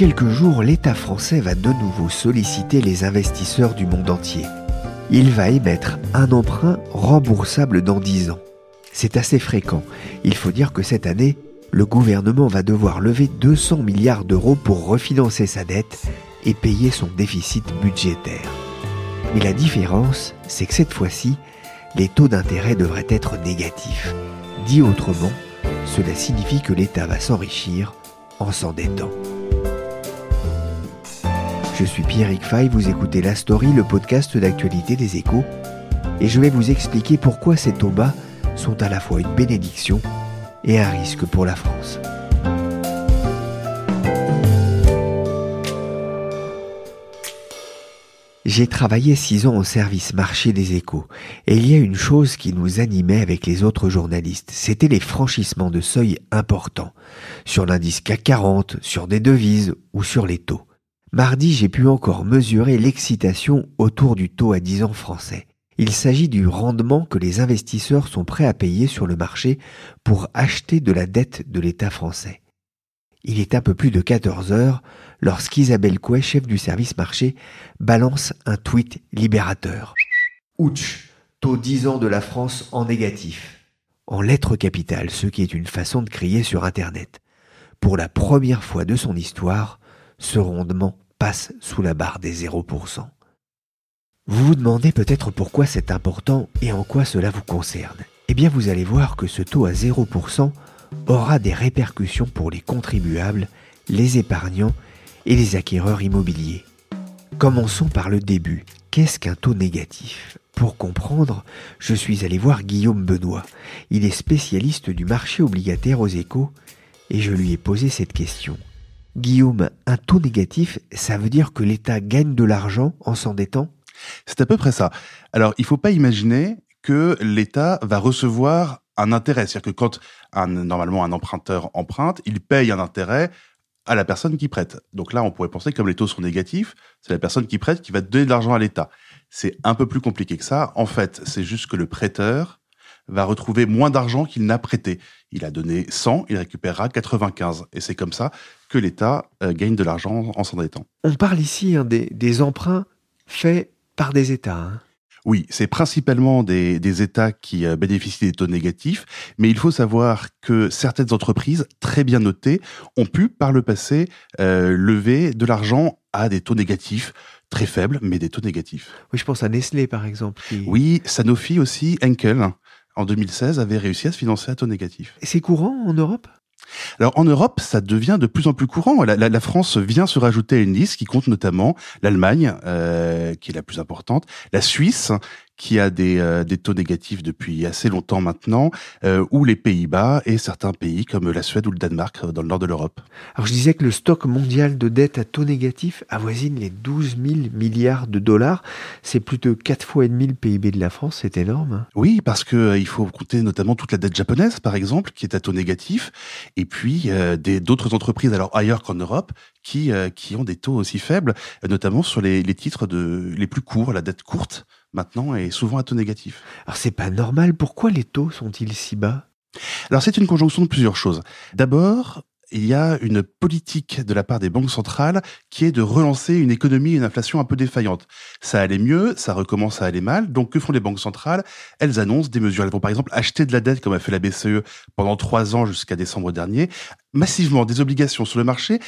Quelques jours, l'État français va de nouveau solliciter les investisseurs du monde entier. Il va émettre un emprunt remboursable dans 10 ans. C'est assez fréquent. Il faut dire que cette année, le gouvernement va devoir lever 200 milliards d'euros pour refinancer sa dette et payer son déficit budgétaire. Mais la différence, c'est que cette fois-ci, les taux d'intérêt devraient être négatifs. Dit autrement, cela signifie que l'État va s'enrichir en s'endettant. Je suis Pierrick Fay, vous écoutez La Story, le podcast d'actualité des échos, et je vais vous expliquer pourquoi ces taux bas sont à la fois une bénédiction et un risque pour la France. J'ai travaillé six ans au service marché des échos, et il y a une chose qui nous animait avec les autres journalistes, c'était les franchissements de seuil importants, sur l'indice CAC 40, sur des devises ou sur les taux. Mardi, j'ai pu encore mesurer l'excitation autour du taux à 10 ans français. Il s'agit du rendement que les investisseurs sont prêts à payer sur le marché pour acheter de la dette de l'État français. Il est un peu plus de 14 heures lorsqu'Isabelle Couet, chef du service marché, balance un tweet libérateur. Ouch, taux 10 ans de la France en négatif. En lettres capitales, ce qui est une façon de crier sur Internet. Pour la première fois de son histoire, ce rendement passe sous la barre des 0%. Vous vous demandez peut-être pourquoi c'est important et en quoi cela vous concerne. Eh bien vous allez voir que ce taux à 0% aura des répercussions pour les contribuables, les épargnants et les acquéreurs immobiliers. Commençons par le début. Qu'est-ce qu'un taux négatif? Pour comprendre, je suis allé voir Guillaume Benoît. Il est spécialiste du marché obligataire aux échos et je lui ai posé cette question. Guillaume, un taux négatif, ça veut dire que l'État gagne de l'argent en s'endettant C'est à peu près ça. Alors, il ne faut pas imaginer que l'État va recevoir un intérêt. C'est-à-dire que quand un, normalement un emprunteur emprunte, il paye un intérêt à la personne qui prête. Donc là, on pourrait penser que comme les taux sont négatifs, c'est la personne qui prête qui va donner de l'argent à l'État. C'est un peu plus compliqué que ça. En fait, c'est juste que le prêteur va retrouver moins d'argent qu'il n'a prêté. Il a donné 100, il récupérera 95. Et c'est comme ça que l'État euh, gagne de l'argent en s'endettant. On parle ici hein, des, emprunts faits par des États. Hein. Oui, c'est principalement des, États qui euh, bénéficient des taux négatifs, mais il faut savoir que certaines entreprises très bien notées ont pu par le passé euh, lever de l'argent à des taux négatifs très faibles, mais des taux négatifs. Oui, je pense à Nestlé par exemple. Oui, Sanofi aussi, Henkel, en 2016, avait réussi à se financer à taux négatif. Et c'est courant en Europe? Alors en Europe, ça devient de plus en plus courant. La, France vient se rajouter à une liste qui compte notamment l'Allemagne, euh, qui est la plus importante, la Suisse, qui a des, euh, des taux négatifs depuis assez longtemps maintenant, euh, ou les Pays-Bas et certains pays comme la Suède ou le Danemark dans le nord de l'Europe. Alors je disais que le stock mondial de dette à taux négatif avoisine les 12 000 milliards de dollars. C'est plus de 4 fois et demi le PIB de la France, c'est énorme. Oui, parce que il faut compter notamment toute la dette japonaise, par exemple, qui est à taux négatif, et puis d'autres entreprises, alors ailleurs qu'en Europe, qui, qui ont des taux aussi faibles, notamment sur les, les titres de, les plus courts, la dette courte maintenant est souvent à taux négatif. Alors c'est pas normal, pourquoi les taux sont-ils si bas? Alors c'est une conjonction de plusieurs choses. D'abord, il y a une politique de la part des banques centrales qui est de relancer une économie et une inflation un peu défaillante. Ça allait mieux, ça recommence à aller mal. Donc, que font les banques centrales? Elles annoncent des mesures. Elles vont par exemple acheter de la dette, comme a fait la BCE pendant trois ans jusqu'à décembre dernier, massivement des obligations sur le marché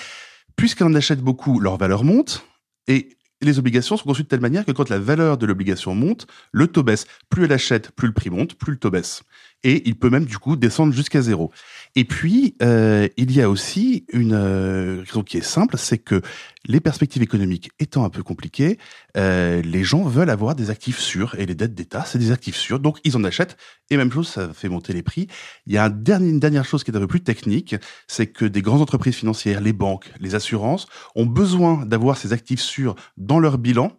Puisqu'on achète beaucoup, leur valeur monte, et les obligations sont conçues de telle manière que quand la valeur de l'obligation monte, le taux baisse. Plus elle achète, plus le prix monte, plus le taux baisse. Et il peut même du coup descendre jusqu'à zéro. Et puis, euh, il y a aussi une euh, raison qui est simple, c'est que les perspectives économiques étant un peu compliquées, euh, les gens veulent avoir des actifs sûrs, et les dettes d'État, c'est des actifs sûrs, donc ils en achètent, et même chose, ça fait monter les prix. Il y a une dernière chose qui est un peu plus technique, c'est que des grandes entreprises financières, les banques, les assurances, ont besoin d'avoir ces actifs sûrs dans leur bilan,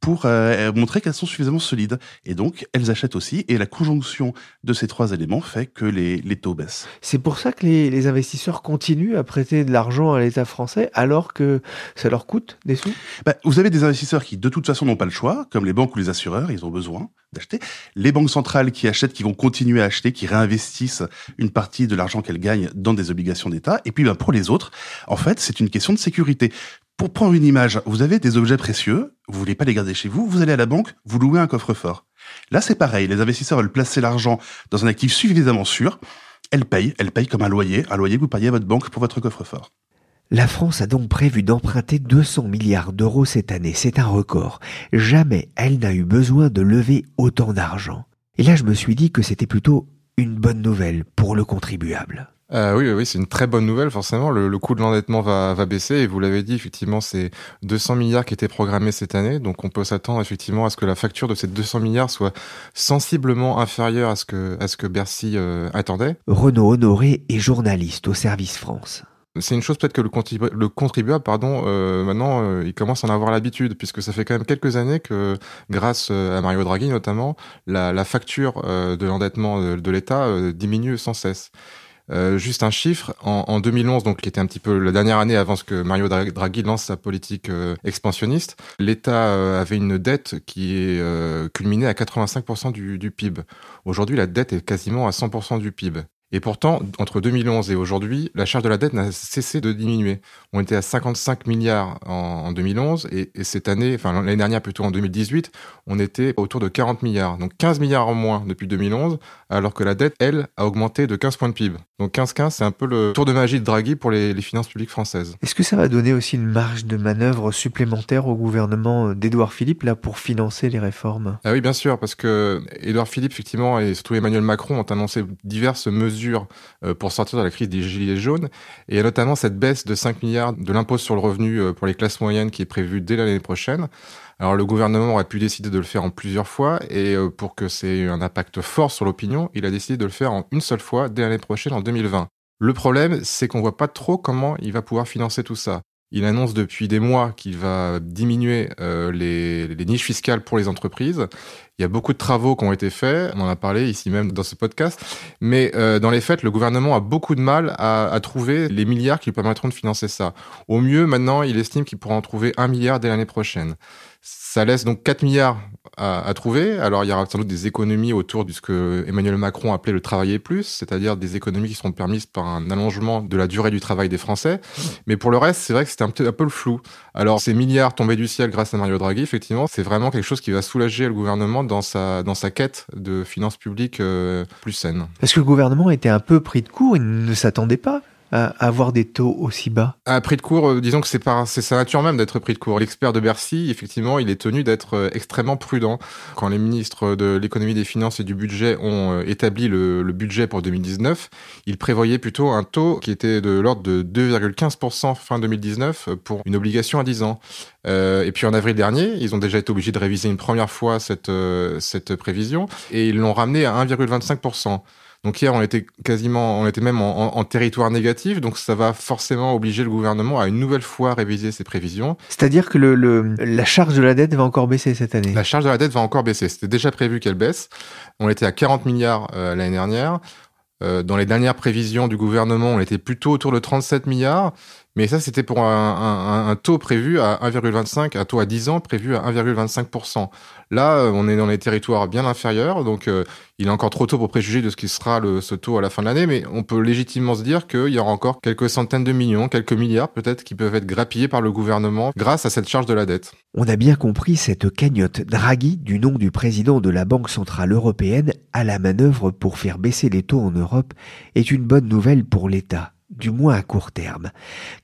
pour euh, montrer qu'elles sont suffisamment solides. Et donc, elles achètent aussi. Et la conjonction de ces trois éléments fait que les, les taux baissent. C'est pour ça que les, les, investisseurs continuent à prêter de l'argent à l'État français alors que ça leur coûte des sous? Bah, Vous avez des investisseurs qui, de toute façon, n'ont pas le choix, comme les banques ou les assureurs, ils ont besoin d'acheter. Les banques centrales qui achètent, qui vont continuer à acheter, qui réinvestissent une partie de l'argent qu'elles gagnent dans des obligations d'État. Et puis, bah, pour les autres, en fait, c'est une question de sécurité. Pour prendre une image, vous avez des objets précieux, vous voulez pas les garder chez vous, vous allez à la banque, vous louez un coffre-fort. Là, c'est pareil, les investisseurs veulent placer l'argent dans un actif suffisamment sûr, elles payent, elles payent comme un loyer, un loyer que vous payez à votre banque pour votre coffre-fort. La France a donc prévu d'emprunter 200 milliards d'euros cette année, c'est un record. Jamais elle n'a eu besoin de lever autant d'argent. Et là, je me suis dit que c'était plutôt une bonne nouvelle pour le contribuable. Euh, oui, oui, c'est une très bonne nouvelle. Forcément, le, le coût de l'endettement va, va baisser. Et vous l'avez dit, effectivement, c'est 200 milliards qui étaient programmés cette année. Donc, on peut s'attendre effectivement à ce que la facture de ces 200 milliards soit sensiblement inférieure à ce que, à ce que Bercy euh, attendait. Renaud Honoré est journaliste au Service France. C'est une chose peut-être que le, contribu le contribuable, pardon, euh, maintenant, euh, il commence à en avoir l'habitude, puisque ça fait quand même quelques années que, grâce à Mario Draghi notamment, la, la facture de l'endettement de, de l'État diminue sans cesse. Euh, juste un chiffre, en, en, 2011, donc qui était un petit peu la dernière année avant que Mario Draghi lance sa politique euh, expansionniste, l'État euh, avait une dette qui est culminée à 85% du, du PIB. Aujourd'hui, la dette est quasiment à 100% du PIB. Et pourtant, entre 2011 et aujourd'hui, la charge de la dette n'a cessé de diminuer. On était à 55 milliards en, 2011 et, et, cette année, enfin l'année dernière plutôt en 2018, on était autour de 40 milliards. Donc 15 milliards en moins depuis 2011, alors que la dette, elle, a augmenté de 15 points de PIB. Donc 15-15, c'est un peu le tour de magie de Draghi pour les, les finances publiques françaises. Est-ce que ça va donner aussi une marge de manœuvre supplémentaire au gouvernement d'Édouard Philippe là pour financer les réformes? Ah oui, bien sûr, parce que Édouard Philippe, effectivement, et surtout Emmanuel Macron ont annoncé diverses mesures euh, pour sortir de la crise des gilets jaunes. Et il y a notamment cette baisse de 5 milliards de l'impôt sur le revenu euh, pour les classes moyennes qui est prévue dès l'année prochaine. Alors le gouvernement aurait pu décider de le faire en plusieurs fois et euh, pour que c'est un impact fort sur l'opinion, il a décidé de le faire en une seule fois dès l'année prochaine en 2020. Le problème, c'est qu'on voit pas trop comment il va pouvoir financer tout ça. Il annonce depuis des mois qu'il va diminuer euh, les, niches fiscales pour les entreprises. Il y a beaucoup de travaux qui ont été faits, on en a parlé ici même dans ce podcast, mais euh, dans les faits, le gouvernement a beaucoup de mal à, trouver les milliards qui lui permettront de financer ça. Au mieux, maintenant, il estime qu'il pourra en trouver un milliard dès l'année prochaine. Ça laisse donc 4 milliards à, à, trouver. Alors il y aura sans doute des économies autour de ce que Emmanuel Macron appelait le travailler plus, c'est-à-dire des économies qui seront permises par un allongement de la durée du travail des Français. Mais pour le reste, c'est vrai que c'était un, peu le flou. Alors ces milliards tombés du ciel grâce à Mario Draghi, effectivement, c'est vraiment quelque chose qui va soulager le gouvernement dans sa, dans sa quête de finances publiques euh, plus saines. Parce que le gouvernement était un peu pris de court, il ne s'attendait pas avoir des taux aussi bas À prix de court, euh, disons que c'est sa nature même d'être pris de court. L'expert de Bercy, effectivement, il est tenu d'être euh, extrêmement prudent. Quand les ministres de l'économie, des finances et du budget ont euh, établi le, budget pour 2019, ils prévoyaient plutôt un taux qui était de l'ordre de 2,15% fin 2019 pour une obligation à 10 ans. Et puis en avril dernier, ils ont déjà été obligés de réviser une première fois cette, cette prévision et ils l'ont ramené à 1,25%. Donc hier, on était quasiment, on était même en, en, en, territoire négatif, donc ça va forcément obliger le gouvernement à une nouvelle fois réviser ses prévisions. C'est-à-dire que le, le, la charge de la dette va encore baisser cette année La charge de la dette va encore baisser. C'était déjà prévu qu'elle baisse. On était à 40 milliards euh, l'année dernière. Euh, dans les dernières prévisions du gouvernement, on était plutôt autour de 37 milliards. Mais ça, c'était pour un, taux prévu à 1,25, un taux à 10 ans prévu à 1,25%. Là, euh, on est dans les territoires bien inférieurs, donc euh, il est encore trop tôt pour préjuger de ce qui sera ce taux à la fin de l'année, mais on peut légitimement se dire qu'il y aura encore quelques centaines de millions, quelques milliards peut-être, qui peuvent être grappillés par le gouvernement grâce à cette charge de la dette. On a bien compris cette cagnotte Draghi, du nom du président de la Banque Centrale Européenne, à la manœuvre pour faire baisser les taux en Europe, est une bonne nouvelle pour l'État du moins à court terme.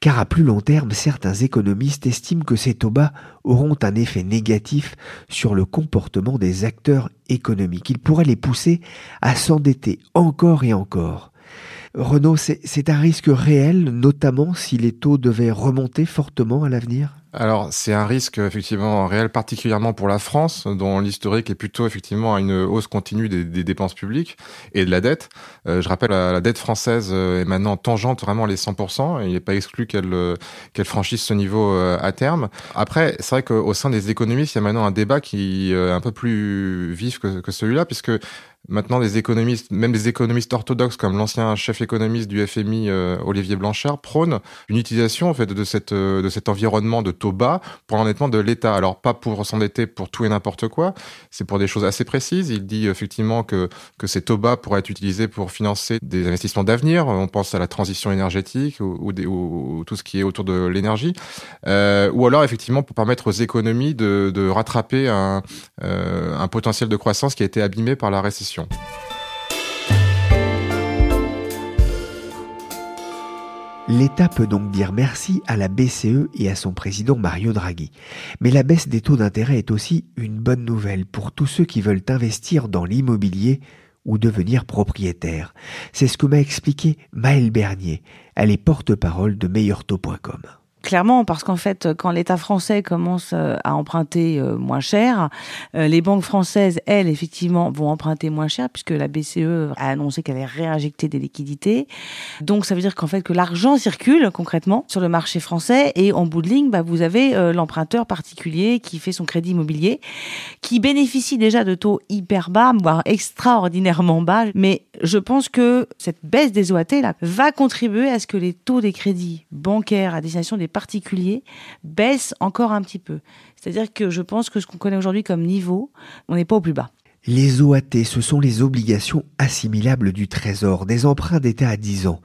Car à plus long terme, certains économistes estiment que ces taux bas auront un effet négatif sur le comportement des acteurs économiques. Ils pourraient les pousser à s'endetter encore et encore. Renaud, c'est un risque réel, notamment si les taux devaient remonter fortement à l'avenir? Alors, c'est un risque effectivement réel, particulièrement pour la France, dont l'historique est plutôt effectivement à une hausse continue des, dépenses publiques et de la dette. Euh, je rappelle, la, dette française euh, est maintenant tangente vraiment les 100%, et il n'est pas exclu qu'elle euh, qu'elle franchisse ce niveau à terme. Après, c'est vrai qu'au sein des économistes, il y a maintenant un débat qui est un peu plus vif que, que celui-là, puisque Maintenant, des économistes, même des économistes orthodoxes comme l'ancien chef économiste du FMI euh, Olivier Blanchard, prônent une utilisation en fait de cette euh, de cet environnement de taux bas pour l'endettement de l'État. Alors pas pour s'endetter pour tout et n'importe quoi, c'est pour des choses assez précises. Il dit effectivement que que ces taux bas pourraient être utilisés pour financer des investissements d'avenir. On pense à la transition énergétique ou, tout ce qui est autour de l'énergie, euh, ou alors effectivement pour permettre aux économies de, de rattraper un, un potentiel de croissance qui a été abîmé par la récession. L'État peut donc dire merci à la BCE et à son président Mario Draghi. Mais la baisse des taux d'intérêt est aussi une bonne nouvelle pour tous ceux qui veulent investir dans l'immobilier ou devenir propriétaire. C'est ce que m'a expliqué Maëlle Bernier. Elle est porte-parole de meilleurtaux.com. Clairement, parce qu'en fait, quand l'État français commence euh, à emprunter euh, moins cher, euh, les banques françaises, elles, effectivement, vont emprunter moins cher, puisque la BCE a annoncé qu'elle allait réinjecter des liquidités. Donc, ça veut dire qu'en fait, que l'argent circule concrètement sur le marché français, et en bout de ligne, bah, vous avez l'emprunteur particulier qui fait son crédit immobilier, qui bénéficie déjà de taux hyper bas, voire extraordinairement bas. Mais je pense que cette baisse des OAT là, va contribuer à ce que les taux des crédits bancaires à destination des particuliers baisse encore un petit peu. C'est-à-dire que je pense que ce qu'on connaît aujourd'hui comme niveau, on n'est pas au plus bas. Les OAT, ce sont les obligations assimilables du Trésor, des emprunts d'État à 10 ans.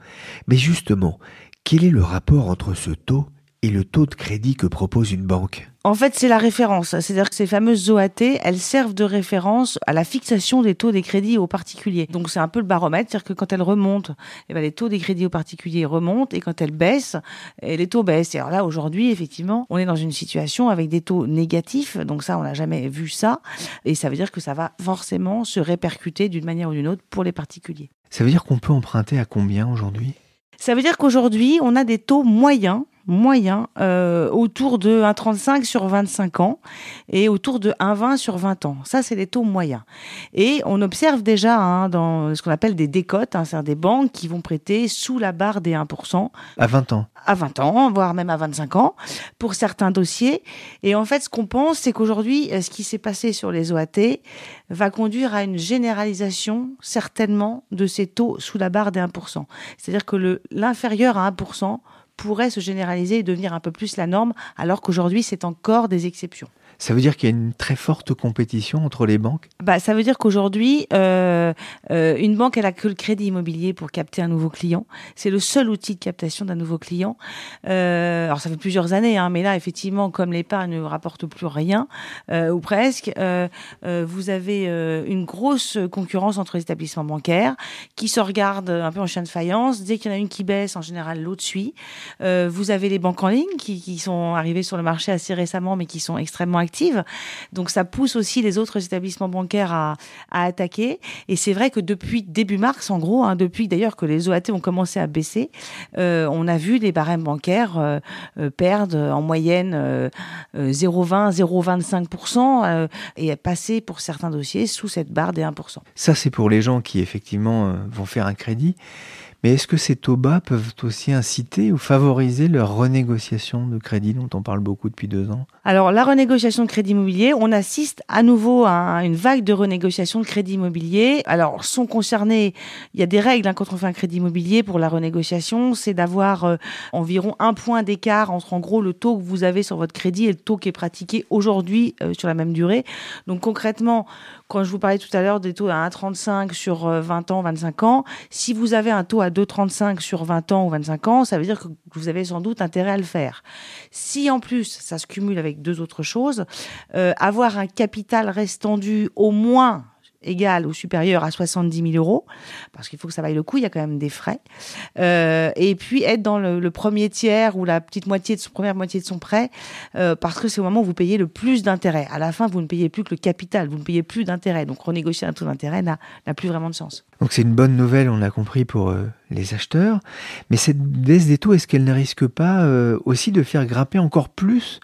Mais justement, quel est le rapport entre ce taux et le taux de crédit que propose une banque? En fait, c'est la référence. C'est-à-dire que ces fameuses OAT, elles servent de référence à la fixation des taux des crédits aux particuliers. Donc, c'est un peu le baromètre. C'est-à-dire que quand elles remontent, eh ben, les taux des crédits aux particuliers remontent et quand elles baissent, eh, les taux baissent. Et alors là, aujourd'hui, effectivement, on est dans une situation avec des taux négatifs. Donc ça, on n'a jamais vu ça. Et ça veut dire que ça va forcément se répercuter d'une manière ou d'une autre pour les particuliers. Ça veut dire qu'on peut emprunter à combien aujourd'hui? Ça veut dire qu'aujourd'hui, on a des taux moyens moyen euh, autour de 1,35 sur 25 ans et autour de 1,20 sur 20 ans. Ça, c'est les taux moyens. Et on observe déjà hein, dans ce qu'on appelle des décotes, hein, c'est-à-dire des banques qui vont prêter sous la barre des 1%. À 20 ans À 20 ans, voire même à 25 ans, pour certains dossiers. Et en fait, ce qu'on pense, c'est qu'aujourd'hui, euh, ce qui s'est passé sur les OAT va conduire à une généralisation, certainement, de ces taux sous la barre des 1%. C'est-à-dire que l'inférieur à 1%, pourrait se généraliser et devenir un peu plus la norme, alors qu'aujourd'hui, c'est encore des exceptions. Ça veut dire qu'il y a une très forte compétition entre les banques? Bah, Ça veut dire qu'aujourd'hui, euh, euh, une banque, elle a que le crédit immobilier pour capter un nouveau client. C'est le seul outil de captation d'un nouveau client. Euh, alors, ça fait plusieurs années, hein, mais là, effectivement, comme l'épargne ne rapporte plus rien, ou presque, vous avez une grosse concurrence entre les établissements bancaires qui se regardent un peu en chien de faïence. Dès qu'il y en a une qui baisse, en général, l'autre suit. vous avez les banques en ligne qui, qui sont arrivées sur le marché assez récemment, mais qui sont extrêmement actives donc ça pousse aussi les autres établissements bancaires à, attaquer. Et c'est vrai que depuis début mars, en gros, hein, depuis d'ailleurs que les OAT ont commencé à baisser, euh, on a vu les barèmes bancaires euh, euh, perdre en moyenne 0,20, 0,25% et passer pour certains dossiers sous cette barre des 1%. Ça, c'est pour les gens qui effectivement vont faire un crédit. Mais est-ce que ces taux bas peuvent aussi inciter ou favoriser leur renégociation de crédit dont on parle beaucoup depuis deux ans? Alors la renégociation de crédit immobilier, on assiste à nouveau à une vague de renégociation de crédit immobilier. Alors sont concernés, il y a des règles hein, quand on fait un crédit immobilier pour la renégociation, c'est d'avoir euh, environ un point d'écart entre en gros le taux que vous avez sur votre crédit et le taux qui est pratiqué aujourd'hui euh, sur la même durée. Donc concrètement, quand je vous parlais tout à l'heure des taux à 1,35 sur 20 euh, ans, 25 ans, si vous avez un taux à 2,35 sur 20 ans ou 25 ans, ça veut dire que vous avez sans doute intérêt à le faire. Si en plus ça se cumule avec deux autres choses, euh, avoir un capital restendu au moins égal ou supérieur à 70 000 euros, parce qu'il faut que ça vaille le coup, il y a quand même des frais. Euh, et puis être dans le, premier tiers ou la petite moitié de son première moitié de son prêt, euh, parce que c'est au moment où vous payez le plus d'intérêt. À la fin, vous ne payez plus que le capital, vous ne payez plus d'intérêt. Donc renégocier un taux d'intérêt n'a plus vraiment de sens. Donc c'est une bonne nouvelle, on l'a compris pour euh, les acheteurs. Mais cette baisse des taux, est-ce qu'elle ne risque pas aussi de faire grimper encore plus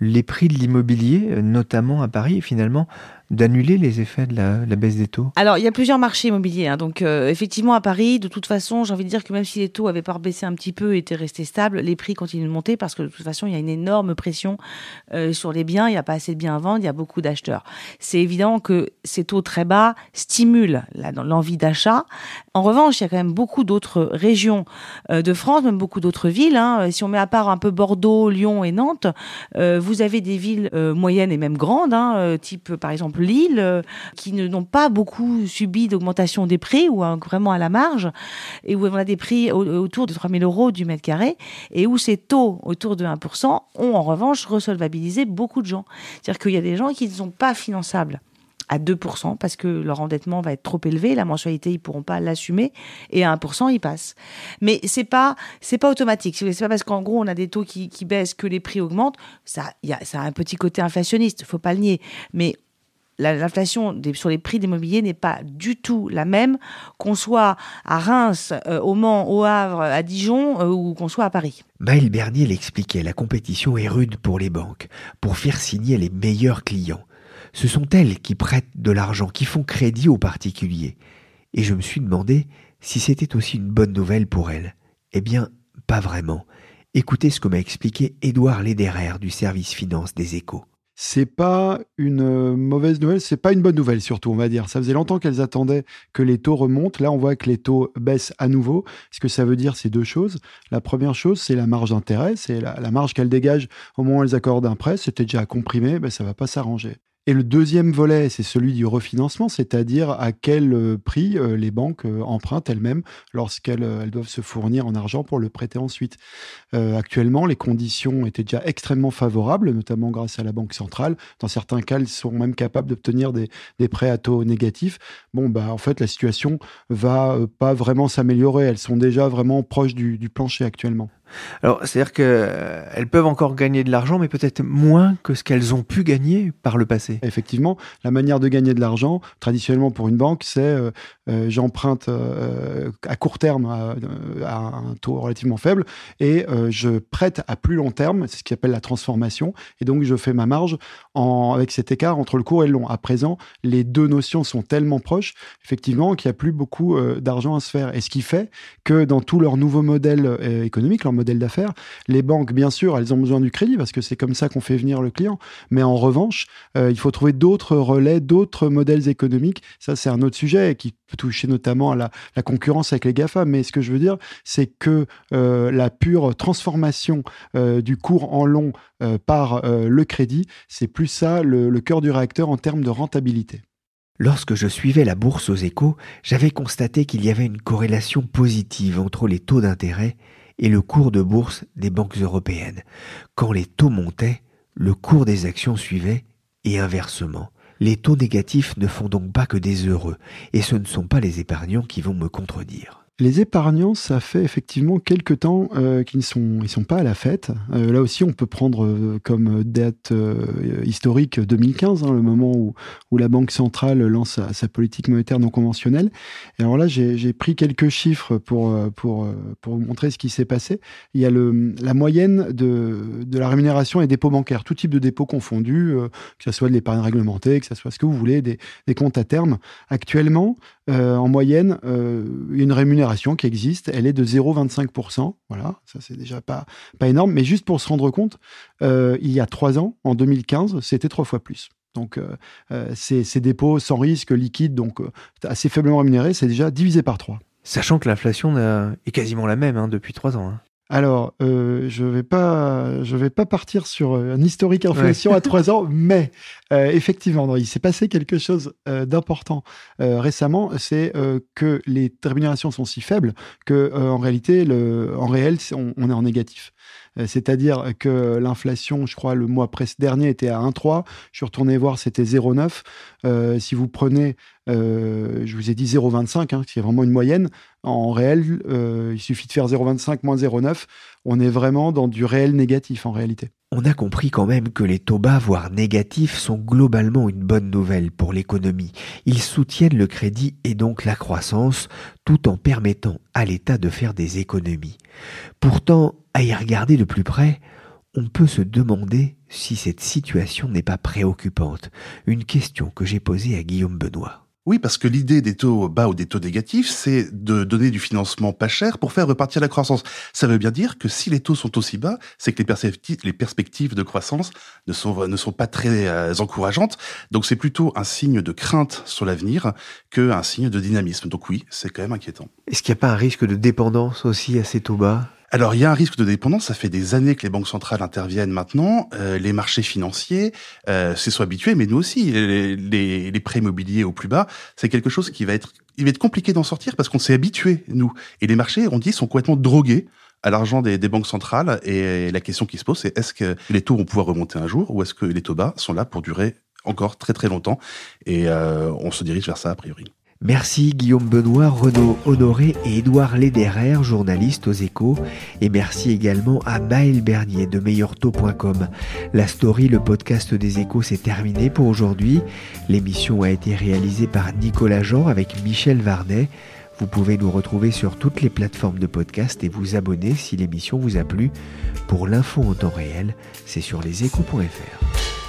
les prix de l'immobilier, notamment à Paris, finalement d'annuler les effets de la, baisse des taux Alors, il y a plusieurs marchés immobiliers. Hein. Donc, euh, effectivement, à Paris, de toute façon, j'ai envie de dire que même si les taux avaient pas baissé un petit peu, étaient restés stables, les prix continuent de monter parce que de toute façon, il y a une énorme pression euh, sur les biens. Il n'y a pas assez de biens à vendre, il y a beaucoup d'acheteurs. C'est évident que ces taux très bas stimulent l'envie d'achat. En revanche, il y a quand même beaucoup d'autres régions euh, de France, même beaucoup d'autres villes. Hein. Si on met à part un peu Bordeaux, Lyon et Nantes, vous avez des villes moyennes et même grandes, hein, type par exemple Lille, euh, qui n'ont pas beaucoup subi d'augmentation des prix ou vraiment à la marge, et où on a des prix autour de 3 000 euros du mètre carré, et où ces taux autour de 1% ont en revanche resolvabilisé beaucoup de gens. C'est-à-dire qu'il y a des gens qui ne sont pas finançables à 2% parce que leur endettement va être trop élevé, la mensualité ils pourront pas l'assumer et à 1% ils passent. Mais c'est pas c'est pas automatique. C'est pas parce qu'en gros on a des taux qui, qui baissent que les prix augmentent. Ça y a ça a un petit côté inflationniste, faut pas le nier. Mais l'inflation sur les prix d'immobilier n'est pas du tout la même qu'on soit à Reims, euh, au Mans, au Havre, à Dijon euh, ou qu'on soit à Paris. Maël Bernier l'expliquait, la compétition est rude pour les banques, pour faire signer les meilleurs clients. Ce sont elles qui prêtent de l'argent, qui font crédit aux particuliers. Et je me suis demandé si c'était aussi une bonne nouvelle pour elles. Eh bien, pas vraiment. Écoutez ce que m'a expliqué Édouard Lederer du service finance des échos c'est pas une euh, mauvaise nouvelle, c'est pas une bonne nouvelle surtout, on va dire. Ça faisait longtemps qu'elles attendaient que les taux remontent. Là, on voit que les taux baissent à nouveau. Ce que ça veut dire, c'est deux choses. La première chose, c'est la marge d'intérêt, c'est la, marge qu'elles dégagent au moment où elles accordent un prêt. C'était déjà comprimé, ben, ça va pas s'arranger. Et le deuxième volet, c'est celui du refinancement, c'est-à-dire à quel euh, prix euh, les banques euh, empruntent elles-mêmes lorsqu'elles elles doivent se fournir en argent pour le prêter ensuite. actuellement, les conditions étaient déjà extrêmement favorables, notamment grâce à la Banque centrale. Dans certains cas, elles sont même capables d'obtenir des, prêts à taux négatifs. Bon, bah, en fait, la situation va pas vraiment s'améliorer. Elles sont déjà vraiment proches du plancher actuellement. Alors, c'est-à-dire qu'elles euh, peuvent encore gagner de l'argent, mais peut-être moins que ce qu'elles ont pu gagner par le passé. Effectivement, la manière de gagner de l'argent, traditionnellement pour une banque, c'est euh, euh, j'emprunte à court terme à, un taux relativement faible et je prête à plus long terme, c'est ce qu'on appelle la transformation, et donc je fais ma marge avec cet écart entre le court et le long. À présent, les deux notions sont tellement proches, effectivement, qu'il n'y a plus beaucoup d'argent à se faire. Et ce qui fait que dans tous leurs nouveaux modèles économiques, leur modèle d'affaires. Les banques, bien sûr, elles ont besoin du crédit parce que c'est comme ça qu'on fait venir le client. Mais en revanche, euh, il faut trouver d'autres relais, d'autres modèles économiques. Ça, c'est un autre sujet qui peut toucher notamment à la, concurrence avec les GAFA. Mais ce que je veux dire, c'est que euh, la pure transformation euh, du cours en long par le crédit, c'est plus ça le, le cœur du réacteur en termes de rentabilité. Lorsque je suivais la bourse aux échos, j'avais constaté qu'il y avait une corrélation positive entre les taux d'intérêt et le cours de bourse des banques européennes. Quand les taux montaient, le cours des actions suivait, et inversement. Les taux négatifs ne font donc pas que des heureux, et ce ne sont pas les épargnants qui vont me contredire. Les épargnants, ça fait effectivement quelques temps euh, qu'ils ne sont, pas à la fête. Euh, là aussi, on peut prendre euh, comme date historique 2015, hein, le moment où, la Banque centrale lance sa, politique monétaire non conventionnelle. Et alors là, j'ai pris quelques chiffres pour, vous montrer ce qui s'est passé. Il y a la moyenne de, de la rémunération et dépôts bancaires, tout type de dépôts confondus, que ce soit de l'épargne réglementée, que ce soit ce que vous voulez, des, des comptes à terme. Actuellement, en moyenne, une rémunération qui existe, elle est de 0,25%. Voilà, ça c'est déjà pas, pas énorme, mais juste pour se rendre compte, euh, il y a trois ans, en 2015, c'était trois fois plus. Donc, euh, euh, ces, dépôts sans risque, liquides, donc assez faiblement rémunérés, c'est déjà divisé par trois. Sachant que l'inflation est quasiment la même hein, depuis trois ans. Hein. Alors, euh, je vais pas, je vais pas partir sur euh, un historique inflation à trois ans, mais euh, effectivement, il s'est passé quelque chose d'important récemment, c'est que les rémunérations sont si faibles que en réalité, le, en réel, on, est en négatif. C'est-à-dire que l'inflation, je crois, le mois dernier était à 1,3. Je suis retourné voir, c'était 0,9. si vous prenez, je vous ai dit 0,25, hein, qui est vraiment une moyenne, en réel, il suffit de faire 0,25 moins 0,9. On est vraiment dans du réel négatif en réalité. On a compris quand même que les taux bas, voire négatifs, sont globalement une bonne nouvelle pour l'économie. Ils soutiennent le crédit et donc la croissance, tout en permettant à l'État de faire des économies. Pourtant, à y regarder de plus près, on peut se demander si cette situation n'est pas préoccupante, une question que j'ai posée à Guillaume Benoît. Oui, parce que l'idée des taux bas ou des taux négatifs, c'est de donner du financement pas cher pour faire repartir la croissance. Ça veut bien dire que si les taux sont aussi bas, c'est que les perspectives, les perspectives de croissance ne sont, ne sont pas très euh, encourageantes. Donc c'est plutôt un signe de crainte sur l'avenir qu'un signe de dynamisme. Donc oui, c'est quand même inquiétant. Est-ce qu'il n'y a pas un risque de dépendance aussi à ces taux bas? Alors, il y a un risque de dépendance. Ça fait des années que les banques centrales interviennent maintenant. Euh, les marchés financiers euh, s'y sont habitués, mais nous aussi. Les, les, les prêts immobiliers au plus bas, c'est quelque chose qui va être, il va être compliqué d'en sortir parce qu'on s'est habitué, nous. Et les marchés, on dit, sont complètement drogués à l'argent des, des, banques centrales. Et la question qui se pose, c'est est-ce que les taux vont pouvoir remonter un jour ou est-ce que les taux bas sont là pour durer encore très très longtemps? Et euh, on se dirige vers ça a priori. Merci Guillaume Benoît, Renaud Honoré et Édouard Lederer, journalistes aux échos. Et merci également à Maël Bernier de meilleurtaux.com. La story, le podcast des échos, c'est terminé pour aujourd'hui. L'émission a été réalisée par Nicolas Jean avec Michel Varnet. Vous pouvez nous retrouver sur toutes les plateformes de podcast et vous abonner si l'émission vous a plu. Pour l'info en temps réel, c'est sur leséchos.fr.